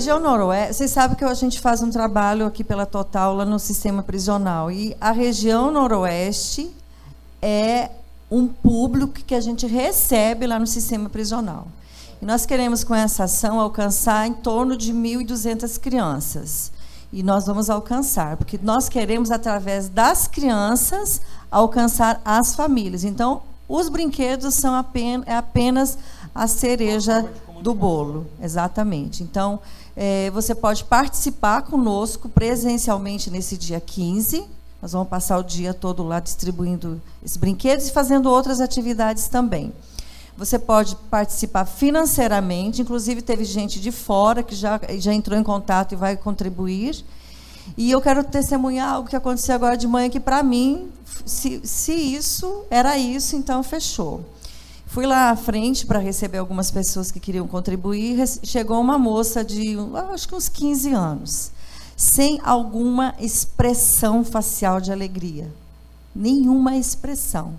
região noroeste, vocês sabem que a gente faz um trabalho aqui pela Total lá no sistema prisional. E a região noroeste é um público que a gente recebe lá no sistema prisional. E nós queremos, com essa ação, alcançar em torno de 1.200 crianças. E nós vamos alcançar, porque nós queremos, através das crianças, alcançar as famílias. Então, os brinquedos são apenas, é apenas a cereja do bolo. Exatamente. Então, é, você pode participar conosco presencialmente nesse dia 15. Nós vamos passar o dia todo lá distribuindo esses brinquedos e fazendo outras atividades também. Você pode participar financeiramente, inclusive teve gente de fora que já, já entrou em contato e vai contribuir. E eu quero testemunhar algo que aconteceu agora de manhã, que para mim, se, se isso era isso, então fechou. Fui lá à frente para receber algumas pessoas que queriam contribuir. Chegou uma moça de, acho que uns 15 anos, sem alguma expressão facial de alegria. Nenhuma expressão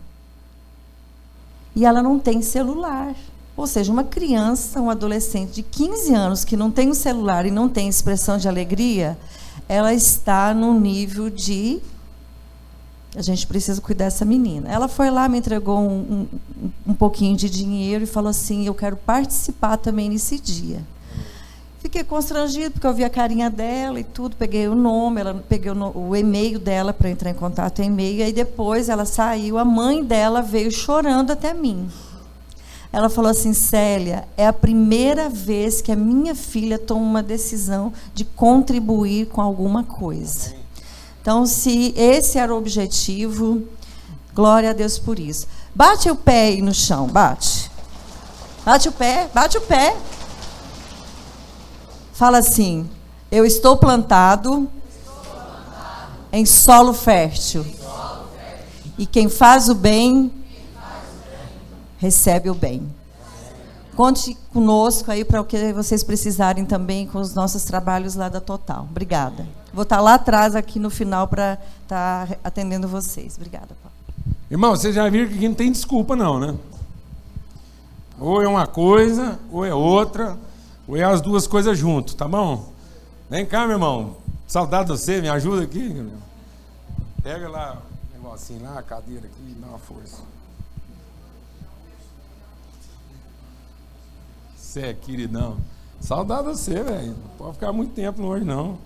e ela não tem celular. Ou seja, uma criança, um adolescente de 15 anos que não tem um celular e não tem expressão de alegria, ela está num nível de. A gente precisa cuidar dessa menina. Ela foi lá, me entregou um, um, um pouquinho de dinheiro e falou assim: Eu quero participar também nesse dia. Fiquei constrangido porque eu vi a carinha dela e tudo, peguei o nome, ela peguei o, o e-mail dela para entrar em contato em e-mail, e aí depois ela saiu, a mãe dela veio chorando até mim. Ela falou assim: Célia, é a primeira vez que a minha filha toma uma decisão de contribuir com alguma coisa. Então, se esse era o objetivo, glória a Deus por isso. Bate o pé aí no chão, bate. Bate o pé, bate o pé. Fala assim: Eu estou plantado, em solo fértil. E quem faz o bem, recebe o bem. Conte conosco aí para o que vocês precisarem também com os nossos trabalhos lá da Total. Obrigada. Vou estar lá atrás, aqui no final, para estar tá atendendo vocês. Obrigada, Paulo. Irmão, vocês já viram que aqui não tem desculpa, não, né? Ou é uma coisa, ou é outra. Ou é as duas coisas junto, tá bom? Vem cá, meu irmão. Saudade de você, me ajuda aqui. Pega lá o negocinho lá, a cadeira aqui dá uma força. Você é queridão. Saudade de você, velho. Não pode ficar muito tempo longe, não.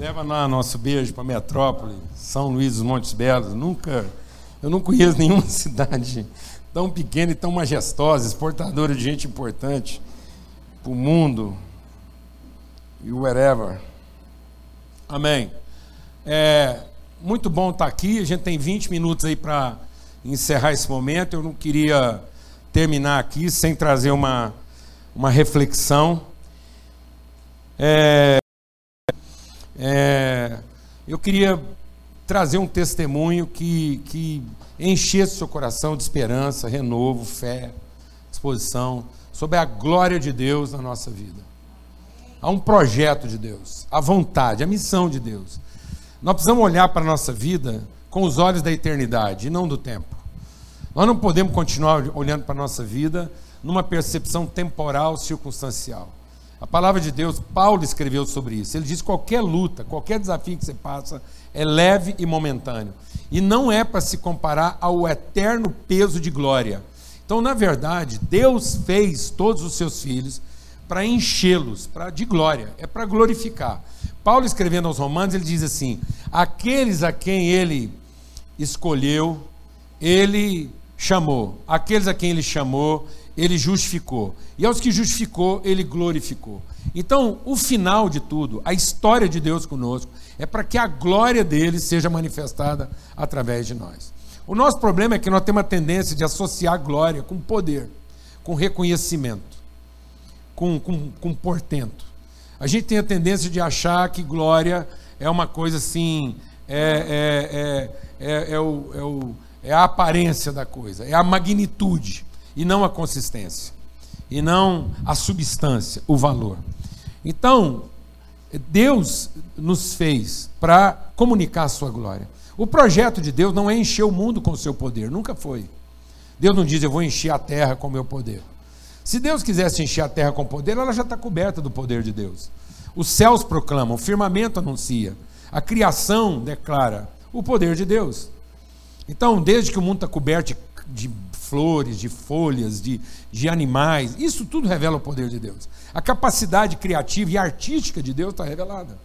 Leva lá nosso beijo para Metrópole, São Luís dos Montes Belos. Nunca eu não conheço nenhuma cidade tão pequena e tão majestosa, exportadora de gente importante para o mundo e wherever. Amém. É muito bom estar aqui. A gente tem 20 minutos aí para encerrar esse momento. Eu não queria terminar aqui sem trazer uma, uma reflexão. É, é, eu queria trazer um testemunho que, que enchesse seu coração de esperança, renovo, fé, disposição sobre a glória de Deus na nossa vida. Há um projeto de Deus, a vontade, a missão de Deus. Nós precisamos olhar para a nossa vida com os olhos da eternidade e não do tempo. Nós não podemos continuar olhando para a nossa vida numa percepção temporal, circunstancial. A palavra de Deus, Paulo escreveu sobre isso. Ele diz: qualquer luta, qualquer desafio que você passa é leve e momentâneo. E não é para se comparar ao eterno peso de glória. Então, na verdade, Deus fez todos os seus filhos para enchê-los para de glória, é para glorificar. Paulo escrevendo aos Romanos, ele diz assim: aqueles a quem ele escolheu, ele chamou. Aqueles a quem ele chamou, ele justificou. E aos que justificou, ele glorificou. Então, o final de tudo, a história de Deus conosco, é para que a glória dele seja manifestada através de nós. O nosso problema é que nós temos a tendência de associar glória com poder, com reconhecimento, com, com, com portento. A gente tem a tendência de achar que glória é uma coisa assim, é, é, é, é, é o, é, o, é a aparência da coisa, é a magnitude e não a consistência, e não a substância, o valor. Então, Deus nos fez para comunicar a sua glória. O projeto de Deus não é encher o mundo com o seu poder, nunca foi. Deus não diz, eu vou encher a terra com o meu poder. Se Deus quisesse encher a terra com poder, ela já está coberta do poder de Deus. Os céus proclamam, o firmamento anuncia, a criação declara o poder de Deus. Então, desde que o mundo está coberto de flores, de folhas, de, de animais, isso tudo revela o poder de Deus. A capacidade criativa e artística de Deus está revelada.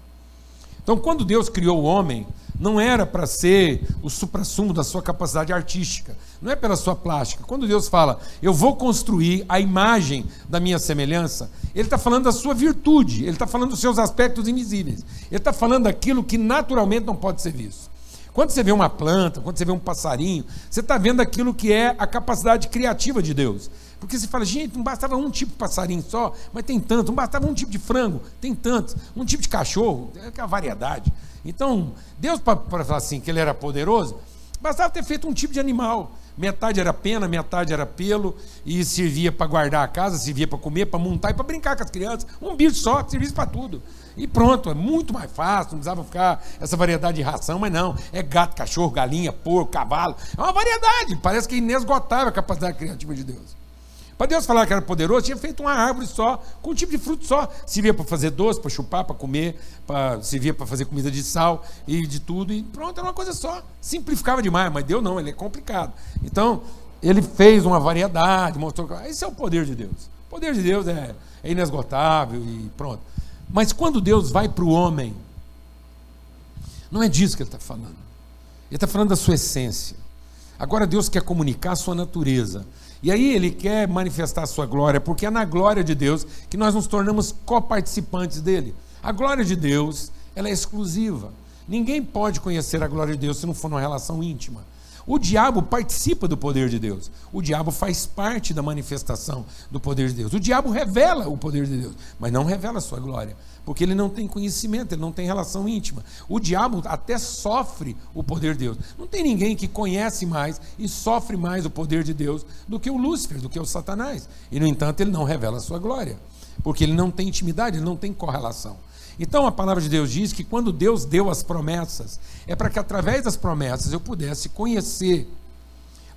Então, quando Deus criou o homem, não era para ser o suprassumo da sua capacidade artística, não é pela sua plástica. Quando Deus fala, eu vou construir a imagem da minha semelhança, Ele está falando da sua virtude, Ele está falando dos seus aspectos invisíveis, Ele está falando daquilo que naturalmente não pode ser visto. Quando você vê uma planta, quando você vê um passarinho, você está vendo aquilo que é a capacidade criativa de Deus. Porque você fala, gente, não bastava um tipo de passarinho só, mas tem tanto. Não bastava um tipo de frango, tem tantos. Um tipo de cachorro, é a variedade. Então, Deus, para falar assim, que ele era poderoso, bastava ter feito um tipo de animal. Metade era pena, metade era pelo, e servia para guardar a casa, servia para comer, para montar e para brincar com as crianças. Um bicho só, serviço para tudo. E pronto, é muito mais fácil, não precisava ficar essa variedade de ração, mas não. É gato, cachorro, galinha, porco, cavalo. É uma variedade. Parece que é inesgotável a capacidade criativa de Deus. Para Deus falar que era poderoso, tinha feito uma árvore só, com um tipo de fruto só. Servia para fazer doce, para chupar, para comer, para, servia para fazer comida de sal e de tudo. E pronto, era uma coisa só. Simplificava demais, mas Deus não, ele é complicado. Então, ele fez uma variedade, mostrou. Esse é o poder de Deus. O poder de Deus é, é inesgotável e pronto. Mas quando Deus vai para o homem, não é disso que ele está falando. Ele está falando da sua essência. Agora Deus quer comunicar a sua natureza. E aí ele quer manifestar a sua glória, porque é na glória de Deus que nós nos tornamos coparticipantes dele. A glória de Deus, ela é exclusiva. Ninguém pode conhecer a glória de Deus se não for numa relação íntima. O diabo participa do poder de Deus. O diabo faz parte da manifestação do poder de Deus. O diabo revela o poder de Deus, mas não revela a sua glória, porque ele não tem conhecimento, ele não tem relação íntima. O diabo até sofre o poder de Deus. Não tem ninguém que conhece mais e sofre mais o poder de Deus do que o Lúcifer, do que o Satanás. E no entanto, ele não revela a sua glória, porque ele não tem intimidade, ele não tem correlação. Então a palavra de Deus diz que quando Deus deu as promessas, é para que através das promessas eu pudesse conhecer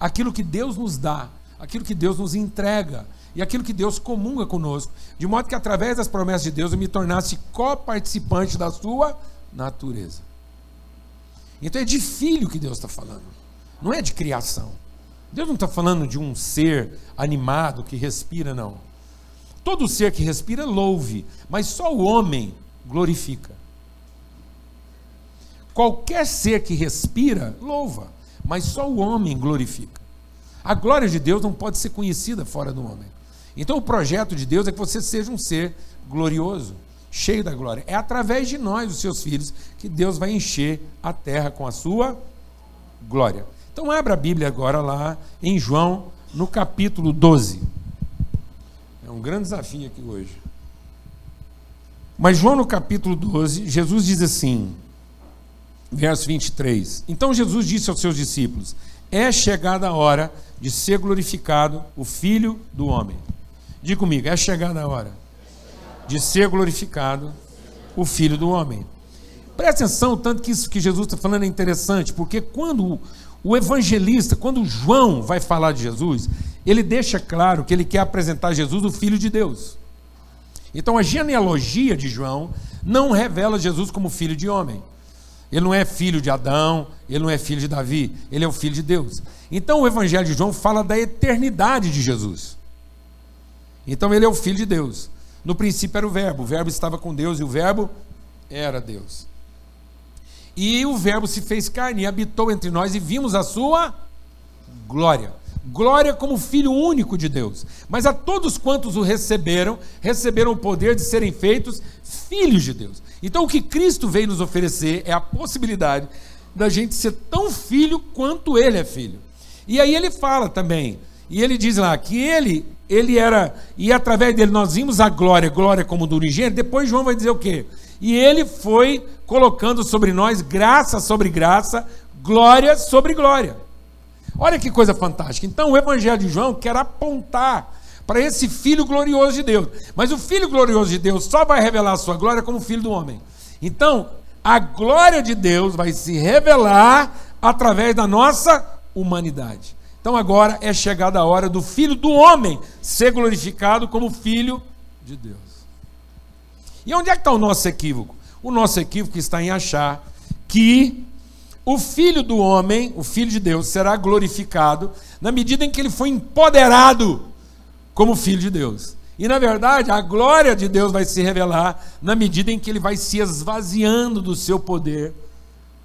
aquilo que Deus nos dá, aquilo que Deus nos entrega e aquilo que Deus comunga conosco, de modo que através das promessas de Deus eu me tornasse coparticipante da sua natureza. Então é de filho que Deus está falando, não é de criação. Deus não está falando de um ser animado que respira, não. Todo ser que respira louve, mas só o homem glorifica. Qualquer ser que respira, louva, mas só o homem glorifica. A glória de Deus não pode ser conhecida fora do homem. Então o projeto de Deus é que você seja um ser glorioso, cheio da glória. É através de nós, os seus filhos, que Deus vai encher a terra com a sua glória. Então abra a Bíblia agora lá em João, no capítulo 12. É um grande desafio aqui hoje. Mas João no capítulo 12, Jesus diz assim, verso 23. Então Jesus disse aos seus discípulos: É chegada a hora de ser glorificado o Filho do homem. Diga comigo, é chegada a hora de ser glorificado o Filho do homem. Presta atenção, tanto que isso que Jesus está falando é interessante, porque quando o evangelista, quando João vai falar de Jesus, ele deixa claro que ele quer apresentar Jesus, o Filho de Deus. Então a genealogia de João não revela Jesus como filho de homem. Ele não é filho de Adão, ele não é filho de Davi, ele é o filho de Deus. Então o Evangelho de João fala da eternidade de Jesus. Então ele é o filho de Deus. No princípio era o Verbo, o Verbo estava com Deus e o Verbo era Deus. E o Verbo se fez carne e habitou entre nós e vimos a sua glória glória como filho único de Deus. Mas a todos quantos o receberam, receberam o poder de serem feitos filhos de Deus. Então o que Cristo veio nos oferecer é a possibilidade da gente ser tão filho quanto ele é filho. E aí ele fala também, e ele diz lá que ele ele era e através dele nós vimos a glória, glória como do unigênito. Depois João vai dizer o quê? E ele foi colocando sobre nós graça sobre graça, glória sobre glória. Olha que coisa fantástica. Então, o Evangelho de João quer apontar para esse Filho glorioso de Deus. Mas o Filho glorioso de Deus só vai revelar a sua glória como Filho do homem. Então, a glória de Deus vai se revelar através da nossa humanidade. Então, agora é chegada a hora do filho do homem ser glorificado como filho de Deus. E onde é que está o nosso equívoco? O nosso equívoco está em achar que o filho do homem, o filho de Deus, será glorificado na medida em que ele foi empoderado como filho de Deus. E na verdade, a glória de Deus vai se revelar na medida em que ele vai se esvaziando do seu poder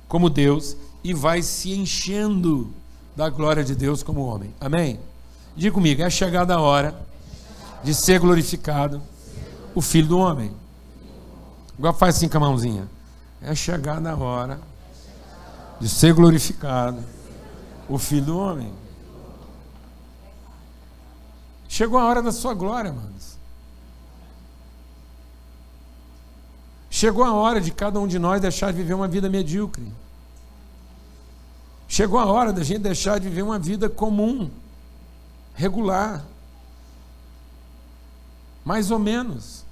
como Deus e vai se enchendo da glória de Deus como homem. Amém? Diga comigo, é chegada a hora de ser glorificado o Filho do Homem. Agora faz assim com a mãozinha. É chegada a hora de ser glorificado o Filho do Homem. Chegou a hora da sua glória, amados. Chegou a hora de cada um de nós deixar de viver uma vida medíocre. Chegou a hora da gente deixar de viver uma vida comum, regular. Mais ou menos.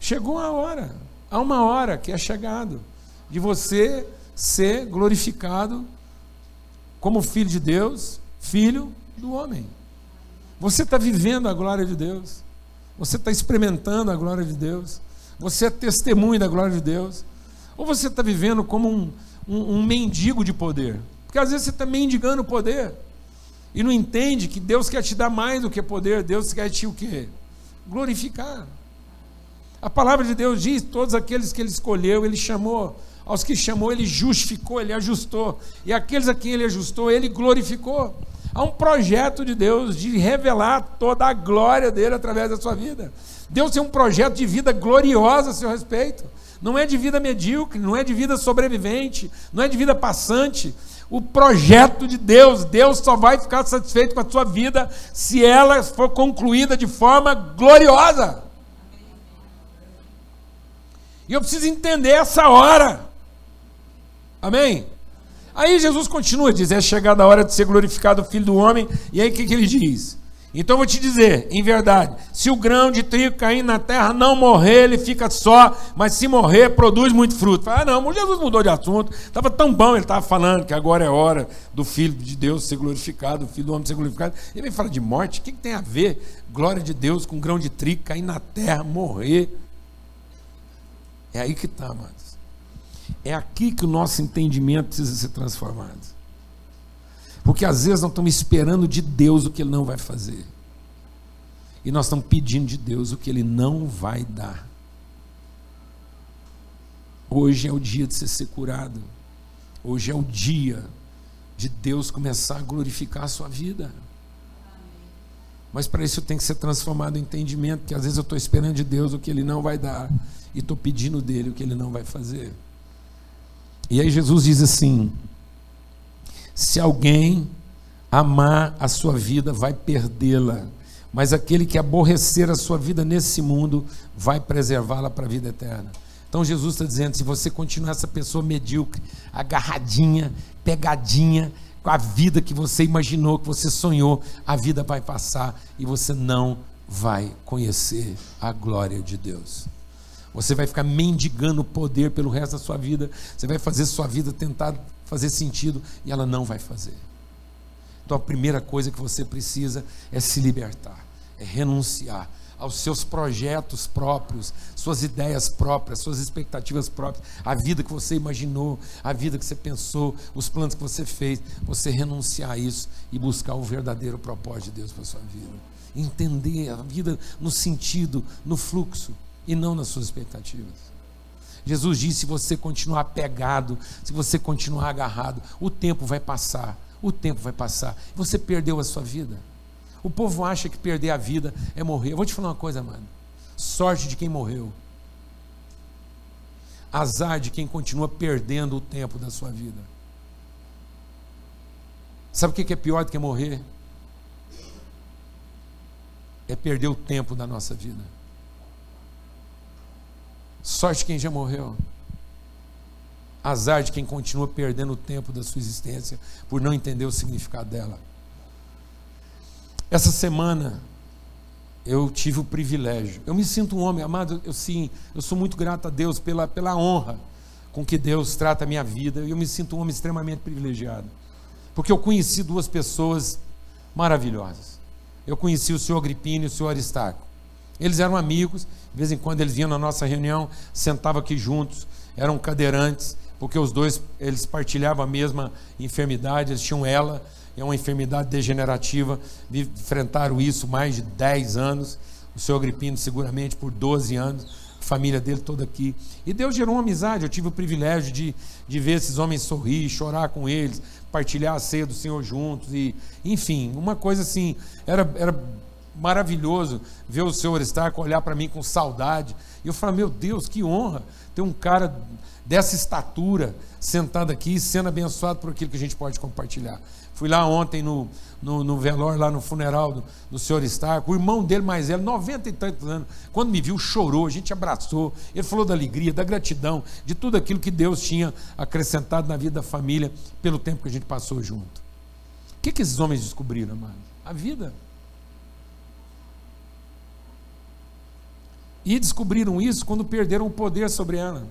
Chegou a hora. Há uma hora que é chegado de você ser glorificado como filho de Deus, filho do homem. Você está vivendo a glória de Deus. Você está experimentando a glória de Deus. Você é testemunho da glória de Deus. Ou você está vivendo como um, um, um mendigo de poder. Porque às vezes você está mendigando poder. E não entende que Deus quer te dar mais do que poder. Deus quer te o quê? Glorificar. A palavra de Deus diz: todos aqueles que ele escolheu, ele chamou. Aos que chamou, ele justificou, ele ajustou. E aqueles a quem ele ajustou, ele glorificou. Há um projeto de Deus de revelar toda a glória dele através da sua vida. Deus tem um projeto de vida gloriosa a seu respeito. Não é de vida medíocre, não é de vida sobrevivente, não é de vida passante. O projeto de Deus, Deus só vai ficar satisfeito com a sua vida se ela for concluída de forma gloriosa. E eu preciso entender essa hora. Amém? Aí Jesus continua, diz: É chegada a hora de ser glorificado o Filho do Homem. E aí o que, que ele diz? Então eu vou te dizer, em verdade, se o grão de trigo cair na terra não morrer, ele fica só, mas se morrer, produz muito fruto. Ah, não, Jesus mudou de assunto, estava tão bom, ele estava falando que agora é hora do Filho de Deus ser glorificado, do Filho do Homem ser glorificado. Ele vem falar de morte, o que, que tem a ver glória de Deus com grão de trigo cair na terra, morrer? É aí que está, amados. É aqui que o nosso entendimento precisa ser transformado. Porque às vezes nós estamos esperando de Deus o que Ele não vai fazer. E nós estamos pedindo de Deus o que Ele não vai dar. Hoje é o dia de você ser curado. Hoje é o dia de Deus começar a glorificar a sua vida. Mas para isso tem que ser transformado em entendimento, que às vezes eu estou esperando de Deus o que Ele não vai dar e estou pedindo dele o que Ele não vai fazer. E aí Jesus diz assim: se alguém amar a sua vida, vai perdê-la. Mas aquele que aborrecer a sua vida nesse mundo, vai preservá-la para a vida eterna. Então Jesus está dizendo: se você continuar essa pessoa medíocre, agarradinha, pegadinha, com a vida que você imaginou, que você sonhou, a vida vai passar e você não vai conhecer a glória de Deus. Você vai ficar mendigando poder pelo resto da sua vida. Você vai fazer sua vida tentar fazer sentido e ela não vai fazer. Então a primeira coisa que você precisa é se libertar, é renunciar aos seus projetos próprios, suas ideias próprias, suas expectativas próprias, a vida que você imaginou, a vida que você pensou, os planos que você fez, você renunciar a isso e buscar o verdadeiro propósito de Deus para a sua vida. Entender a vida no sentido, no fluxo e não nas suas expectativas. Jesus disse: se você continuar pegado, se você continuar agarrado, o tempo vai passar. O tempo vai passar. Você perdeu a sua vida. O povo acha que perder a vida é morrer. Eu vou te falar uma coisa, mano. Sorte de quem morreu. Azar de quem continua perdendo o tempo da sua vida. Sabe o que é pior do que morrer? É perder o tempo da nossa vida. Sorte quem já morreu. Azar de quem continua perdendo o tempo da sua existência por não entender o significado dela. Essa semana eu tive o privilégio. Eu me sinto um homem, amado, eu sim, eu sou muito grato a Deus pela, pela honra com que Deus trata a minha vida. E eu me sinto um homem extremamente privilegiado. Porque eu conheci duas pessoas maravilhosas. Eu conheci o senhor Agripino e o senhor Aristarco. Eles eram amigos, de vez em quando eles vinham na nossa reunião, sentavam aqui juntos, eram cadeirantes, porque os dois eles partilhavam a mesma enfermidade, eles tinham ela, é uma enfermidade degenerativa, enfrentaram isso mais de 10 anos, o senhor Agripino seguramente por 12 anos, a família dele toda aqui. E Deus gerou uma amizade, eu tive o privilégio de, de ver esses homens sorrir, chorar com eles, partilhar a ceia do Senhor juntos, e enfim, uma coisa assim, era, era maravilhoso ver o senhor estar olhar para mim com saudade. E eu falo, meu Deus, que honra ter um cara dessa estatura sentado aqui, sendo abençoado por aquilo que a gente pode compartilhar. Fui lá ontem no, no, no velório, lá no funeral do, do senhor Stark, o irmão dele mais velho, 90 e tantos anos, quando me viu, chorou, a gente abraçou, ele falou da alegria, da gratidão, de tudo aquilo que Deus tinha acrescentado na vida da família pelo tempo que a gente passou junto. O que, que esses homens descobriram, amado? A vida. E descobriram isso quando perderam o poder sobre ela.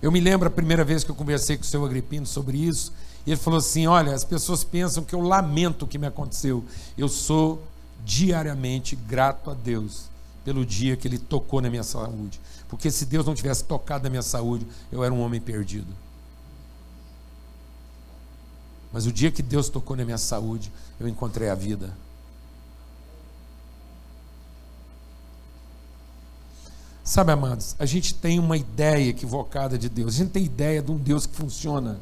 Eu me lembro a primeira vez que eu conversei com o seu Agripino sobre isso, e ele falou assim: Olha, as pessoas pensam que eu lamento o que me aconteceu. Eu sou diariamente grato a Deus pelo dia que Ele tocou na minha saúde. Porque se Deus não tivesse tocado na minha saúde, eu era um homem perdido. Mas o dia que Deus tocou na minha saúde, eu encontrei a vida. Sabe, amados, a gente tem uma ideia equivocada de Deus. A gente tem ideia de um Deus que funciona.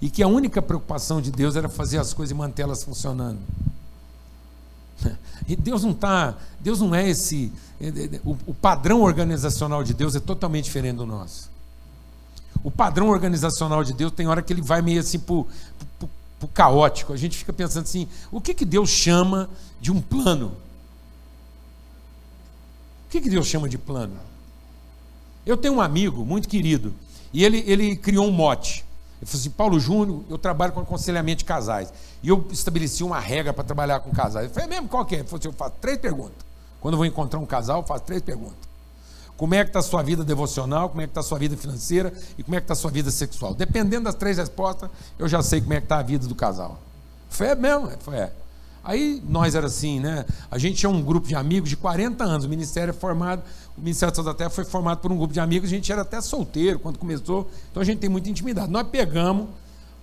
E que a única preocupação de Deus era fazer as coisas e mantê-las funcionando. E Deus não está, Deus não é esse, é, é, é, o, padrão organizacional de Deus é totalmente diferente do nosso. O padrão organizacional de Deus tem hora que ele vai meio assim para o caótico. A gente fica pensando assim, o que, que Deus chama de um plano? Que, que Deus chama de plano? Eu tenho um amigo muito querido, e ele, ele criou um mote. Ele falou assim: Paulo Júnior, eu trabalho com aconselhamento de casais. E eu estabeleci uma regra para trabalhar com casais. Eu falei: é mesmo, qual que é? Ele falou assim: eu faço três perguntas. Quando eu vou encontrar um casal, eu faço três perguntas. Como é que está a sua vida devocional, como é que está a sua vida financeira e como é que está a sua vida sexual? Dependendo das três respostas, eu já sei como é que está a vida do casal. Foi é mesmo? Foi é. Aí nós era assim, né? A gente tinha um grupo de amigos de 40 anos. O ministério é formado, o Ministério da Terra foi formado por um grupo de amigos. A gente era até solteiro quando começou, então a gente tem muita intimidade. Nós pegamos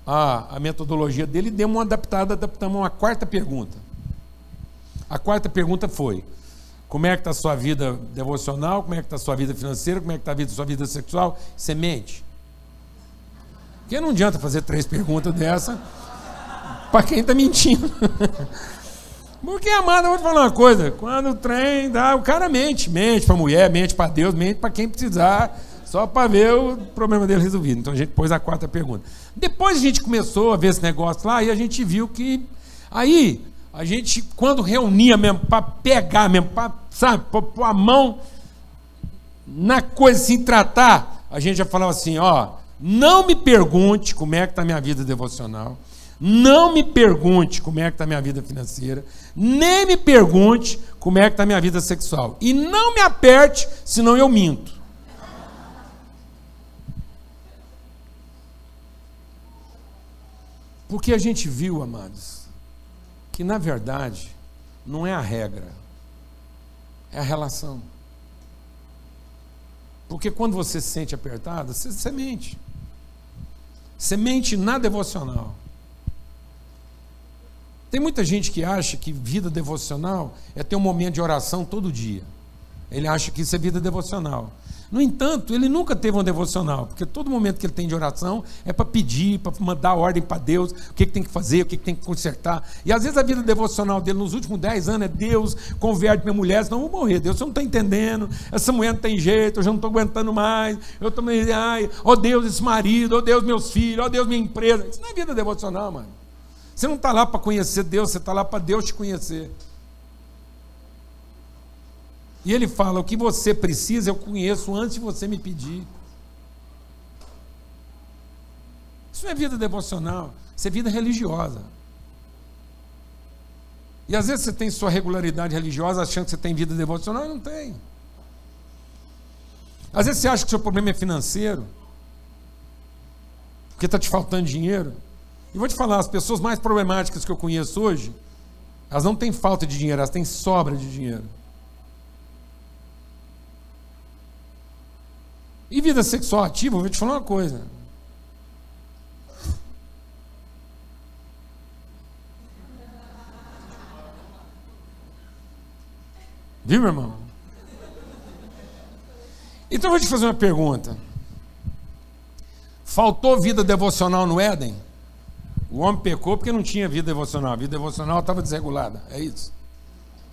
a, a metodologia dele e demos uma adaptada, adaptamos uma quarta pergunta. A quarta pergunta foi: como é que está a sua vida devocional? Como é que está a sua vida financeira? Como é que está a vida, sua vida sexual? Semente. Porque não adianta fazer três perguntas dessa para quem está mentindo. Porque, amado, eu vou te falar uma coisa: quando o trem dá, o cara mente, mente para mulher, mente para Deus, mente para quem precisar, só para ver o problema dele resolvido. Então a gente pôs a quarta pergunta. Depois a gente começou a ver esse negócio lá e a gente viu que. Aí, a gente, quando reunia mesmo, para pegar mesmo, para, sabe, pôr a mão na coisa assim, tratar, a gente já falava assim: ó, não me pergunte como é que está a minha vida devocional. Não me pergunte como é que está a minha vida financeira, nem me pergunte como é que está a minha vida sexual. E não me aperte, senão eu minto. Porque a gente viu, amados, que na verdade não é a regra, é a relação. Porque quando você se sente apertado, você, você mente. Você mente na devocional. Tem muita gente que acha que vida devocional é ter um momento de oração todo dia. Ele acha que isso é vida devocional. No entanto, ele nunca teve um devocional, porque todo momento que ele tem de oração é para pedir, para mandar ordem para Deus, o que, que, tem que fazer, o que, que, tem que consertar. E às vezes a vida devocional dele nos últimos dez anos é Deus, converte minha mulher, senão eu vou morrer. Deus, você não está entendendo, essa mulher não tem jeito, eu já não estou aguentando mais, eu estou ai, ó oh Deus, esse marido, ó oh Deus, meus filhos, ó oh Deus, minha empresa. Isso não é vida devocional, mano. Você não está lá para conhecer Deus, você está lá para Deus te conhecer. E ele fala: o que você precisa eu conheço antes de você me pedir. Isso não é vida devocional, isso é vida religiosa. E às vezes você tem sua regularidade religiosa achando que você tem vida devocional, não tem. Às vezes você acha que o seu problema é financeiro, porque está te faltando dinheiro. E vou te falar, as pessoas mais problemáticas que eu conheço hoje, elas não têm falta de dinheiro, elas têm sobra de dinheiro. E vida sexual ativa, eu vou te falar uma coisa. Viu, meu irmão? Então eu vou te fazer uma pergunta. Faltou vida devocional no Éden? O homem pecou porque não tinha vida devocional. A vida devocional estava desregulada. É isso.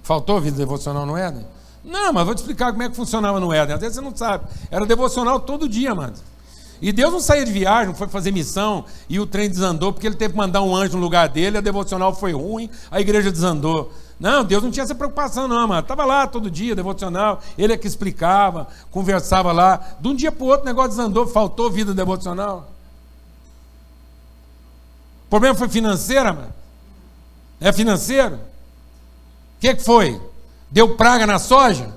Faltou vida devocional no Éden? Não, mas vou te explicar como é que funcionava no Éden. Às vezes você não sabe. Era devocional todo dia, mano. E Deus não saía de viagem, foi fazer missão e o trem desandou porque ele teve que mandar um anjo no lugar dele, a devocional foi ruim, a igreja desandou. Não, Deus não tinha essa preocupação, não, mano. Estava lá todo dia, devocional, ele é que explicava, conversava lá. De um dia para o outro o negócio desandou, faltou vida devocional. O problema foi financeiro, mano. É financeiro? O que, que foi? Deu praga na soja?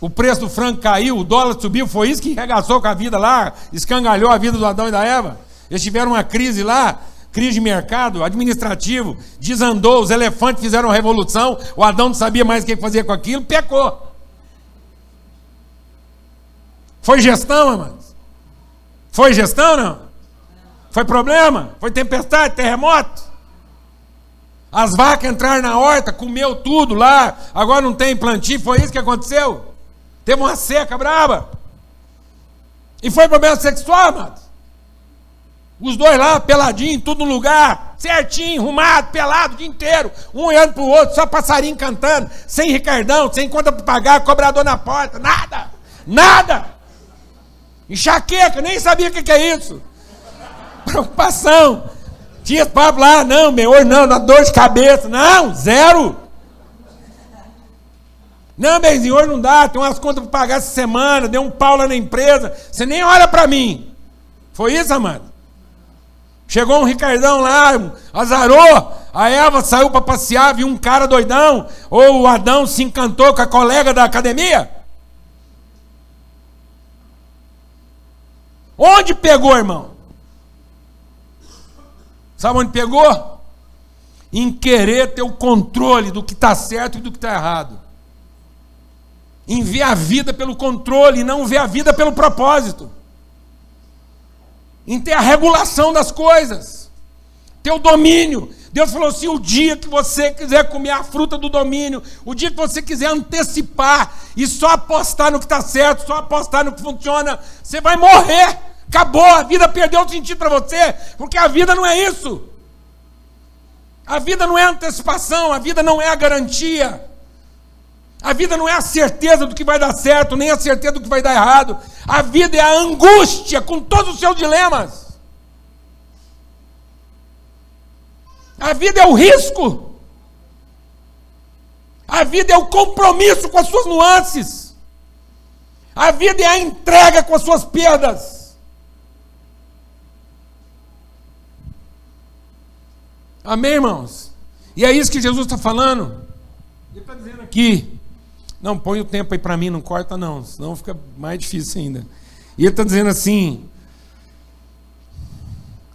O preço do frango caiu, o dólar subiu, foi isso que regaçou com a vida lá, escangalhou a vida do Adão e da Eva. Eles tiveram uma crise lá, crise de mercado, administrativo, desandou, os elefantes fizeram revolução, o Adão não sabia mais o que fazer com aquilo, pecou. Foi gestão, amados? Foi gestão, não? Foi problema? Foi tempestade, terremoto? As vacas entraram na horta, comeu tudo lá, agora não tem plantio, foi isso que aconteceu? Teve uma seca brava. E foi problema sexual, amado. Os dois lá, peladinho, tudo no lugar, certinho, arrumado, pelado o dia inteiro, um olhando para o outro, só passarinho cantando, sem Ricardão, sem conta para pagar, cobrador na porta, nada, nada. Enxaqueca, nem sabia o que, que é isso. Preocupação. Tinha papo lá, não, meu, hoje não, dá dor de cabeça. Não, zero. Não, Benzinho, hoje não dá, tem umas contas para pagar essa semana, deu um pau lá na empresa. Você nem olha para mim. Foi isso, amado? Chegou um Ricardão lá, azarou. A Eva saiu para passear, viu um cara doidão. Ou o Adão se encantou com a colega da academia. Onde pegou, irmão? Sabe onde pegou? Em querer ter o controle do que está certo e do que está errado em ver a vida pelo controle, e não ver a vida pelo propósito. Em ter a regulação das coisas, ter o domínio. Deus falou assim: o dia que você quiser comer a fruta do domínio, o dia que você quiser antecipar e só apostar no que está certo, só apostar no que funciona, você vai morrer. Acabou, a vida perdeu o sentido para você, porque a vida não é isso. A vida não é antecipação, a vida não é a garantia. A vida não é a certeza do que vai dar certo, nem a certeza do que vai dar errado. A vida é a angústia com todos os seus dilemas. A vida é o risco. A vida é o compromisso com as suas nuances. A vida é a entrega com as suas perdas. Amém, irmãos? E é isso que Jesus está falando. Ele está dizendo aqui. Não, põe o tempo aí para mim, não corta não, senão fica mais difícil ainda. E ele está dizendo assim: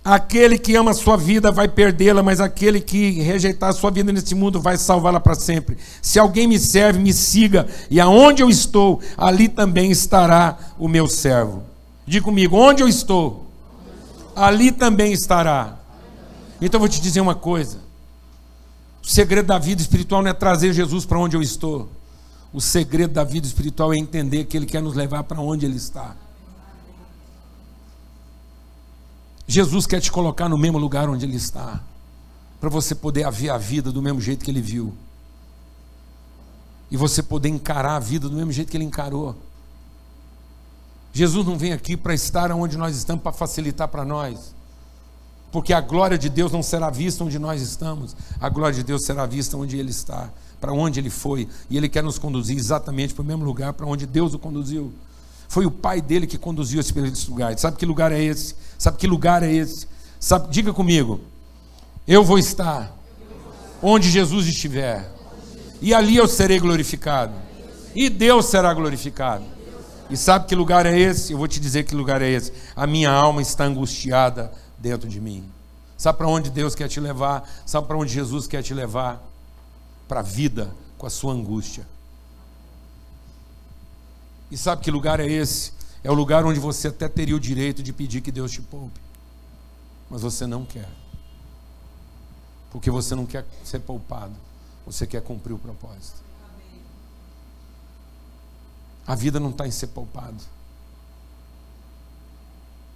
aquele que ama a sua vida vai perdê-la, mas aquele que rejeitar a sua vida nesse mundo vai salvá-la para sempre. Se alguém me serve, me siga, e aonde eu estou, ali também estará o meu servo. Diga comigo, onde eu estou, ali também estará. Então eu vou te dizer uma coisa: o segredo da vida espiritual não é trazer Jesus para onde eu estou. O segredo da vida espiritual é entender que Ele quer nos levar para onde Ele está. Jesus quer te colocar no mesmo lugar onde Ele está, para você poder ver a vida do mesmo jeito que Ele viu, e você poder encarar a vida do mesmo jeito que Ele encarou. Jesus não vem aqui para estar onde nós estamos para facilitar para nós, porque a glória de Deus não será vista onde nós estamos, a glória de Deus será vista onde Ele está para onde ele foi, e ele quer nos conduzir exatamente para o mesmo lugar para onde Deus o conduziu. Foi o pai dele que conduziu esse lugar. Sabe que lugar é esse? Sabe que lugar é esse? Sabe, diga comigo. Eu vou estar onde Jesus estiver. E ali eu serei glorificado. E Deus será glorificado. E sabe que lugar é esse? Eu vou te dizer que lugar é esse. A minha alma está angustiada dentro de mim. Sabe para onde Deus quer te levar? Sabe para onde Jesus quer te levar? Para a vida com a sua angústia. E sabe que lugar é esse? É o lugar onde você até teria o direito de pedir que Deus te poupe. Mas você não quer. Porque você não quer ser poupado. Você quer cumprir o propósito. A vida não está em ser poupado.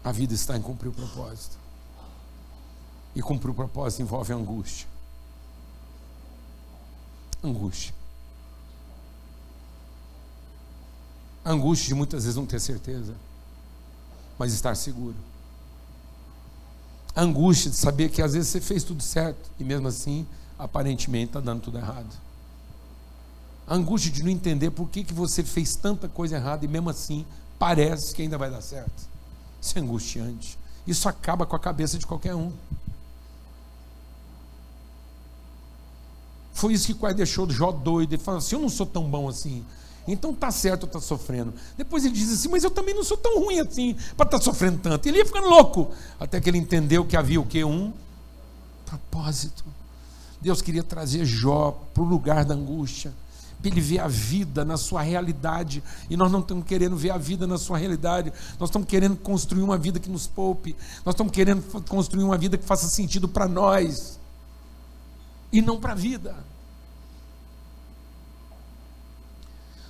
A vida está em cumprir o propósito. E cumprir o propósito envolve angústia. Angústia. angústia de muitas vezes não ter certeza, mas estar seguro. Angústia de saber que às vezes você fez tudo certo e mesmo assim, aparentemente, está dando tudo errado. Angústia de não entender por que, que você fez tanta coisa errada e mesmo assim parece que ainda vai dar certo. Isso é angustiante. Isso acaba com a cabeça de qualquer um. Foi isso que quase deixou Jó doido. Ele falou assim: Eu não sou tão bom assim. Então tá certo estar tá sofrendo. Depois ele diz assim, mas eu também não sou tão ruim assim para estar tá sofrendo tanto. Ele ia ficando louco. Até que ele entendeu que havia o que? Um propósito. Deus queria trazer Jó para o lugar da angústia. Para ele ver a vida na sua realidade. E nós não estamos querendo ver a vida na sua realidade. Nós estamos querendo construir uma vida que nos poupe. Nós estamos querendo construir uma vida que faça sentido para nós. E não para a vida.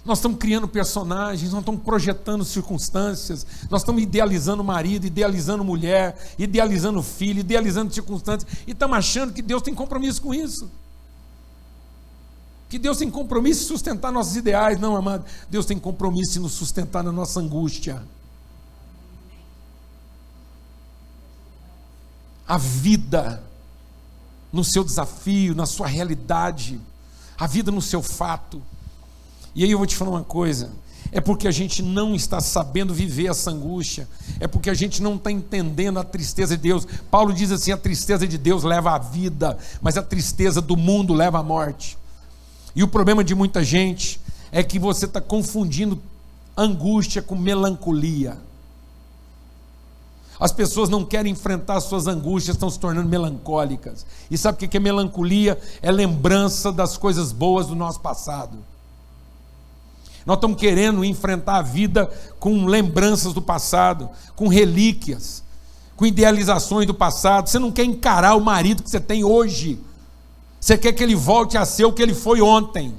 Nós estamos criando personagens, nós estamos projetando circunstâncias, nós estamos idealizando marido, idealizando mulher, idealizando filho, idealizando circunstâncias, e estamos achando que Deus tem compromisso com isso. Que Deus tem compromisso em sustentar nossos ideais. Não, amado, Deus tem compromisso em nos sustentar na nossa angústia. A vida no seu desafio, na sua realidade, a vida no seu fato. E aí eu vou te falar uma coisa: é porque a gente não está sabendo viver essa angústia, é porque a gente não está entendendo a tristeza de Deus. Paulo diz assim: a tristeza de Deus leva à vida, mas a tristeza do mundo leva à morte. E o problema de muita gente é que você está confundindo angústia com melancolia. As pessoas não querem enfrentar suas angústias, estão se tornando melancólicas. E sabe o que é melancolia? É lembrança das coisas boas do nosso passado. Nós estamos querendo enfrentar a vida com lembranças do passado, com relíquias, com idealizações do passado. Você não quer encarar o marido que você tem hoje. Você quer que ele volte a ser o que ele foi ontem.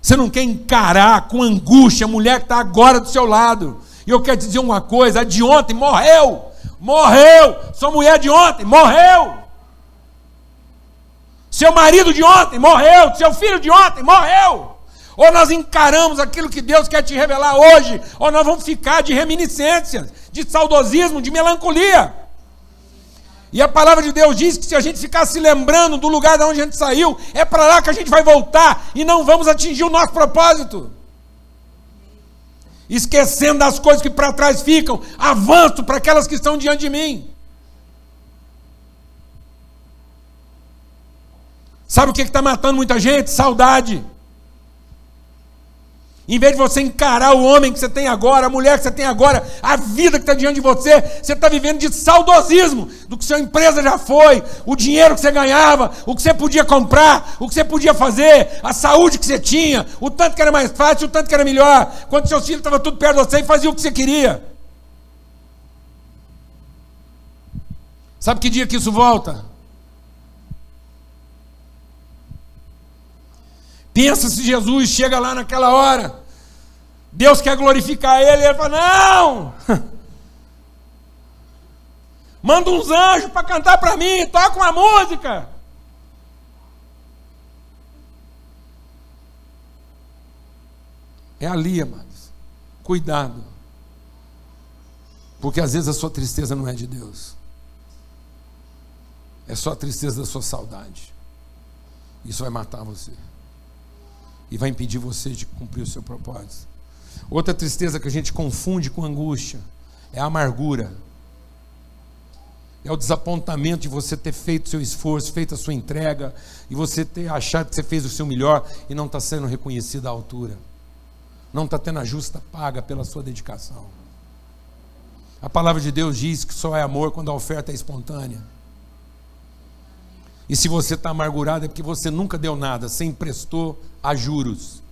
Você não quer encarar com angústia a mulher que está agora do seu lado. E eu quero te dizer uma coisa: a de ontem morreu. Morreu. Sua mulher de ontem morreu. Seu marido de ontem morreu, seu filho de ontem morreu. Ou nós encaramos aquilo que Deus quer te revelar hoje, ou nós vamos ficar de reminiscências, de saudosismo, de melancolia. E a palavra de Deus diz que se a gente ficar se lembrando do lugar de onde a gente saiu, é para lá que a gente vai voltar e não vamos atingir o nosso propósito. Esquecendo das coisas que para trás ficam, avanço para aquelas que estão diante de mim. Sabe o que está matando muita gente? Saudade. Em vez de você encarar o homem que você tem agora, a mulher que você tem agora, a vida que está diante de você, você está vivendo de saudosismo do que sua empresa já foi, o dinheiro que você ganhava, o que você podia comprar, o que você podia fazer, a saúde que você tinha, o tanto que era mais fácil, o tanto que era melhor, quando seus filhos estavam tudo perto de você e fazia o que você queria. Sabe que dia que isso volta? Pensa se Jesus chega lá naquela hora. Deus quer glorificar ele, ele fala: Não! Manda uns anjos para cantar para mim, toca uma música. É ali, amados. Cuidado. Porque às vezes a sua tristeza não é de Deus. É só a tristeza da sua saudade. Isso vai matar você e vai impedir você de cumprir o seu propósito. Outra tristeza que a gente confunde com angústia é a amargura. É o desapontamento de você ter feito seu esforço, feito a sua entrega, e você ter achado que você fez o seu melhor e não está sendo reconhecido à altura. Não está tendo a justa paga pela sua dedicação. A palavra de Deus diz que só é amor quando a oferta é espontânea. E se você está amargurado é porque você nunca deu nada, você emprestou a juros.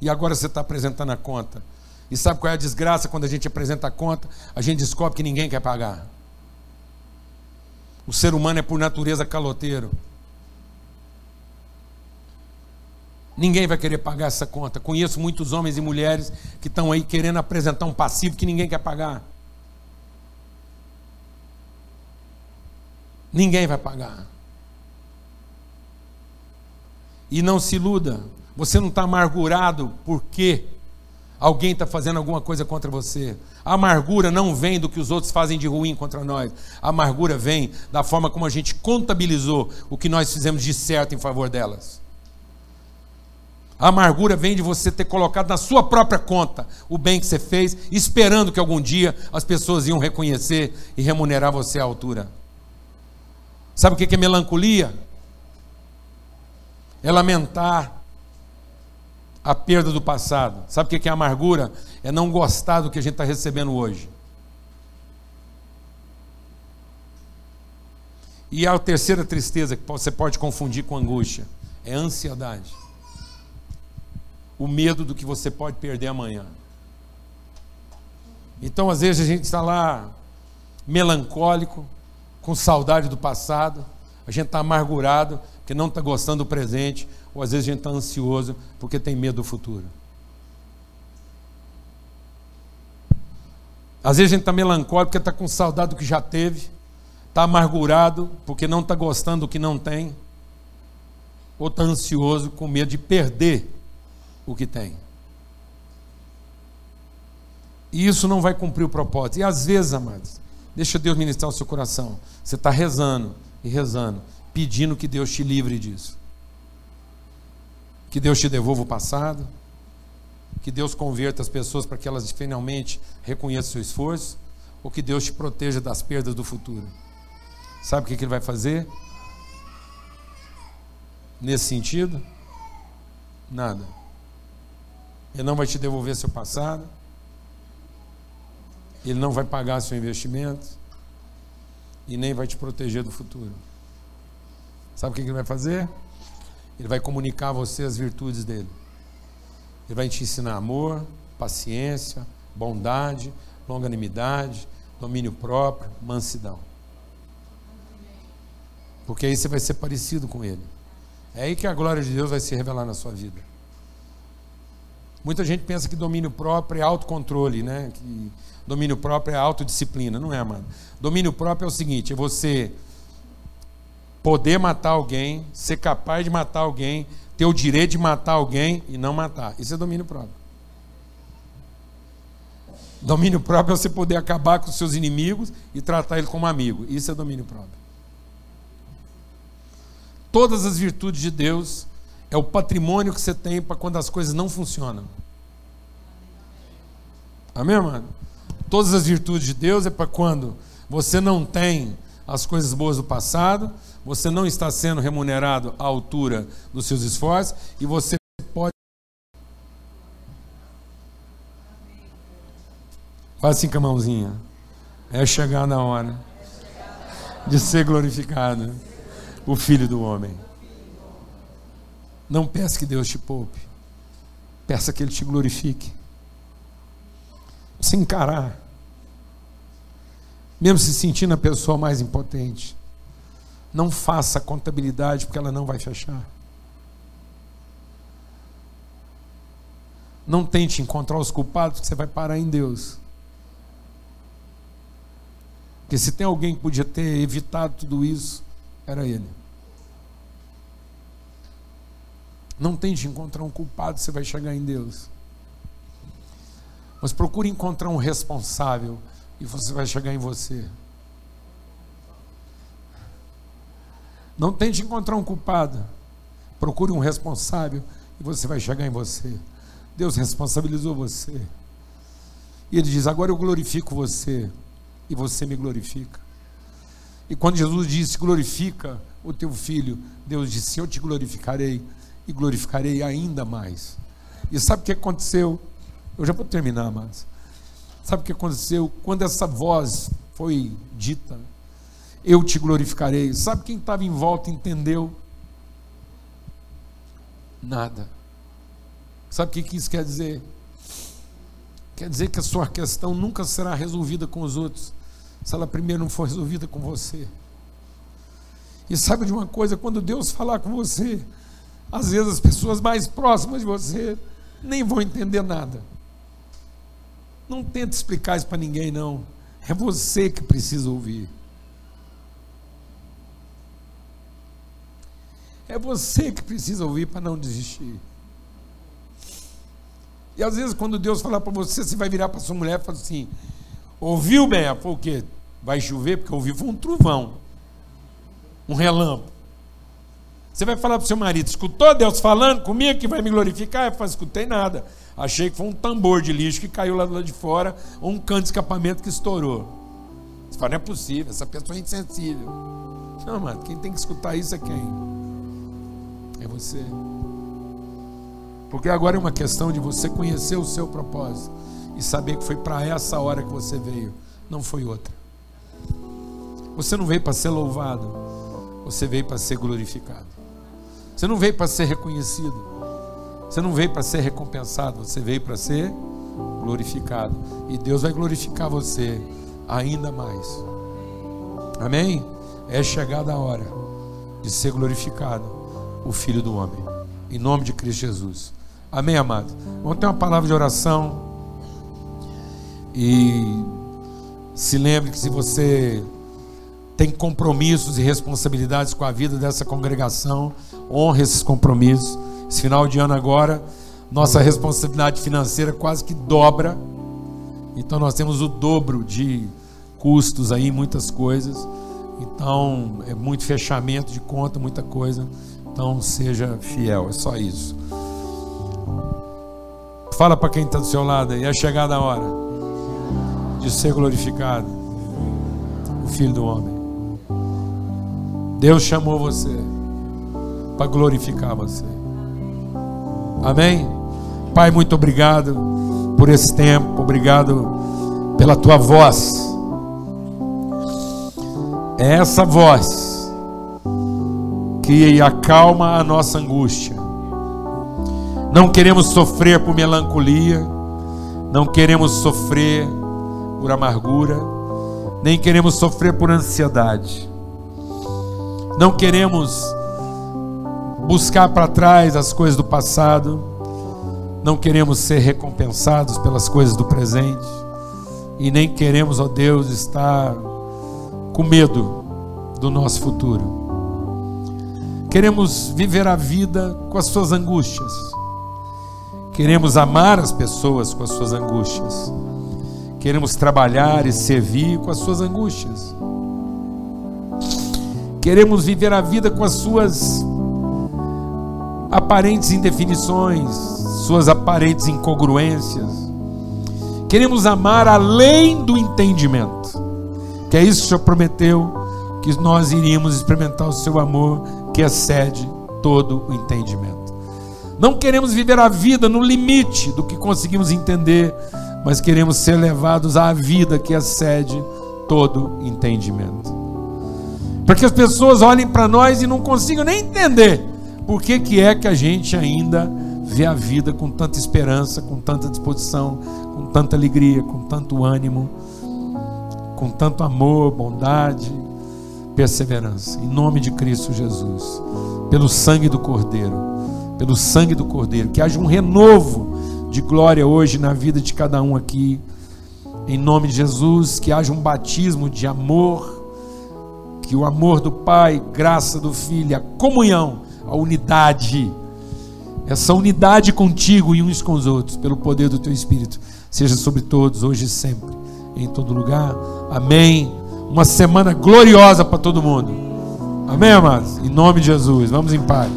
E agora você está apresentando a conta. E sabe qual é a desgraça quando a gente apresenta a conta? A gente descobre que ninguém quer pagar. O ser humano é por natureza caloteiro. Ninguém vai querer pagar essa conta. Conheço muitos homens e mulheres que estão aí querendo apresentar um passivo que ninguém quer pagar. Ninguém vai pagar. E não se iluda, você não está amargurado porque alguém está fazendo alguma coisa contra você. A amargura não vem do que os outros fazem de ruim contra nós. A amargura vem da forma como a gente contabilizou o que nós fizemos de certo em favor delas. A amargura vem de você ter colocado na sua própria conta o bem que você fez, esperando que algum dia as pessoas iam reconhecer e remunerar você à altura. Sabe o que é melancolia? É lamentar a perda do passado. Sabe o que é amargura? É não gostar do que a gente está recebendo hoje. E a terceira tristeza que você pode confundir com angústia é ansiedade. O medo do que você pode perder amanhã. Então, às vezes, a gente está lá melancólico, com saudade do passado, a gente está amargurado porque não está gostando do presente, ou às vezes a gente está ansioso porque tem medo do futuro. Às vezes a gente está melancólico porque está com saudade do que já teve, está amargurado porque não está gostando do que não tem, ou está ansioso com medo de perder o que tem. E isso não vai cumprir o propósito. E às vezes, amados, Deixa Deus ministrar o seu coração. Você está rezando e rezando, pedindo que Deus te livre disso. Que Deus te devolva o passado. Que Deus converta as pessoas para que elas finalmente reconheçam o seu esforço. Ou que Deus te proteja das perdas do futuro. Sabe o que, que Ele vai fazer? Nesse sentido? Nada. Ele não vai te devolver seu passado ele não vai pagar seu investimento e nem vai te proteger do futuro. Sabe o que ele vai fazer? Ele vai comunicar a você as virtudes dele. Ele vai te ensinar amor, paciência, bondade, longanimidade, domínio próprio, mansidão. Porque aí você vai ser parecido com ele. É aí que a glória de Deus vai se revelar na sua vida. Muita gente pensa que domínio próprio é autocontrole, né? Que domínio próprio é autodisciplina. Não é, amado. Domínio próprio é o seguinte: é você poder matar alguém, ser capaz de matar alguém, ter o direito de matar alguém e não matar. Isso é domínio próprio. Domínio próprio é você poder acabar com os seus inimigos e tratar eles como amigo. Isso é domínio próprio. Todas as virtudes de Deus é o patrimônio que você tem para quando as coisas não funcionam. Amém, mano? Todas as virtudes de Deus é para quando você não tem as coisas boas do passado, você não está sendo remunerado à altura dos seus esforços e você pode. Faz assim com a mãozinha. É chegar na hora de ser glorificado o Filho do Homem. Não peça que Deus te poupe. Peça que Ele te glorifique. Se encarar. Mesmo se sentindo a pessoa mais impotente. Não faça a contabilidade porque ela não vai fechar. Não tente encontrar os culpados, porque você vai parar em Deus. Porque se tem alguém que podia ter evitado tudo isso, era Ele. Não tente encontrar um culpado, você vai chegar em Deus. Mas procure encontrar um responsável e você vai chegar em você. Não tente encontrar um culpado. Procure um responsável e você vai chegar em você. Deus responsabilizou você. E ele diz: Agora eu glorifico você e você me glorifica. E quando Jesus disse: Glorifica o teu filho, Deus disse: Eu te glorificarei e glorificarei ainda mais. E sabe o que aconteceu? Eu já vou terminar, mas Sabe o que aconteceu? Quando essa voz foi dita, eu te glorificarei. Sabe quem estava em volta entendeu? Nada. Sabe o que isso quer dizer? Quer dizer que a sua questão nunca será resolvida com os outros, se ela primeiro não for resolvida com você. E sabe de uma coisa, quando Deus falar com você, às vezes as pessoas mais próximas de você nem vão entender nada. Não tenta explicar isso para ninguém, não. É você que precisa ouvir. É você que precisa ouvir para não desistir. E às vezes, quando Deus falar para você, você vai virar para sua mulher e falar assim: Ouviu? Ela falou o quê? Vai chover? Porque ouviu foi um trovão um relâmpago. Você vai falar para o seu marido: escutou Deus falando comigo que vai me glorificar? Eu falo: escutei nada. Achei que foi um tambor de lixo que caiu lá do lado de fora, ou um cano de escapamento que estourou. Você fala: não é possível, essa pessoa é insensível. Não, mano, quem tem que escutar isso é quem? É você. Porque agora é uma questão de você conhecer o seu propósito e saber que foi para essa hora que você veio, não foi outra. Você não veio para ser louvado, você veio para ser glorificado. Você não veio para ser reconhecido. Você não veio para ser recompensado. Você veio para ser glorificado. E Deus vai glorificar você ainda mais. Amém? É chegada a hora de ser glorificado o Filho do Homem. Em nome de Cristo Jesus. Amém, amado? Vamos ter uma palavra de oração. E se lembre que se você tem compromissos e responsabilidades com a vida dessa congregação, honre esses compromissos. Esse final de ano agora, nossa responsabilidade financeira quase que dobra. Então nós temos o dobro de custos aí, muitas coisas. Então é muito fechamento de conta, muita coisa. Então seja fiel, é só isso. Fala para quem está do seu lado aí, é chegada a hora de ser glorificado, o Filho do Homem. Deus chamou você para glorificar você. Amém? Pai, muito obrigado por esse tempo, obrigado pela tua voz. É essa voz que acalma a nossa angústia. Não queremos sofrer por melancolia, não queremos sofrer por amargura, nem queremos sofrer por ansiedade. Não queremos buscar para trás as coisas do passado. Não queremos ser recompensados pelas coisas do presente. E nem queremos, ó Deus, estar com medo do nosso futuro. Queremos viver a vida com as suas angústias. Queremos amar as pessoas com as suas angústias. Queremos trabalhar e servir com as suas angústias. Queremos viver a vida com as suas aparentes indefinições, suas aparentes incongruências. Queremos amar além do entendimento. Que é isso que o Senhor prometeu, que nós iríamos experimentar o seu amor que excede todo o entendimento. Não queremos viver a vida no limite do que conseguimos entender, mas queremos ser levados à vida que excede todo entendimento para que as pessoas olhem para nós e não consigam nem entender por que, que é que a gente ainda vê a vida com tanta esperança, com tanta disposição, com tanta alegria, com tanto ânimo, com tanto amor, bondade, perseverança. Em nome de Cristo Jesus, pelo sangue do Cordeiro, pelo sangue do Cordeiro, que haja um renovo de glória hoje na vida de cada um aqui. Em nome de Jesus, que haja um batismo de amor que o amor do Pai, graça do Filho, a comunhão, a unidade, essa unidade contigo e uns com os outros, pelo poder do teu Espírito, seja sobre todos, hoje e sempre, em todo lugar. Amém. Uma semana gloriosa para todo mundo. Amém, amados? Em nome de Jesus. Vamos em paz.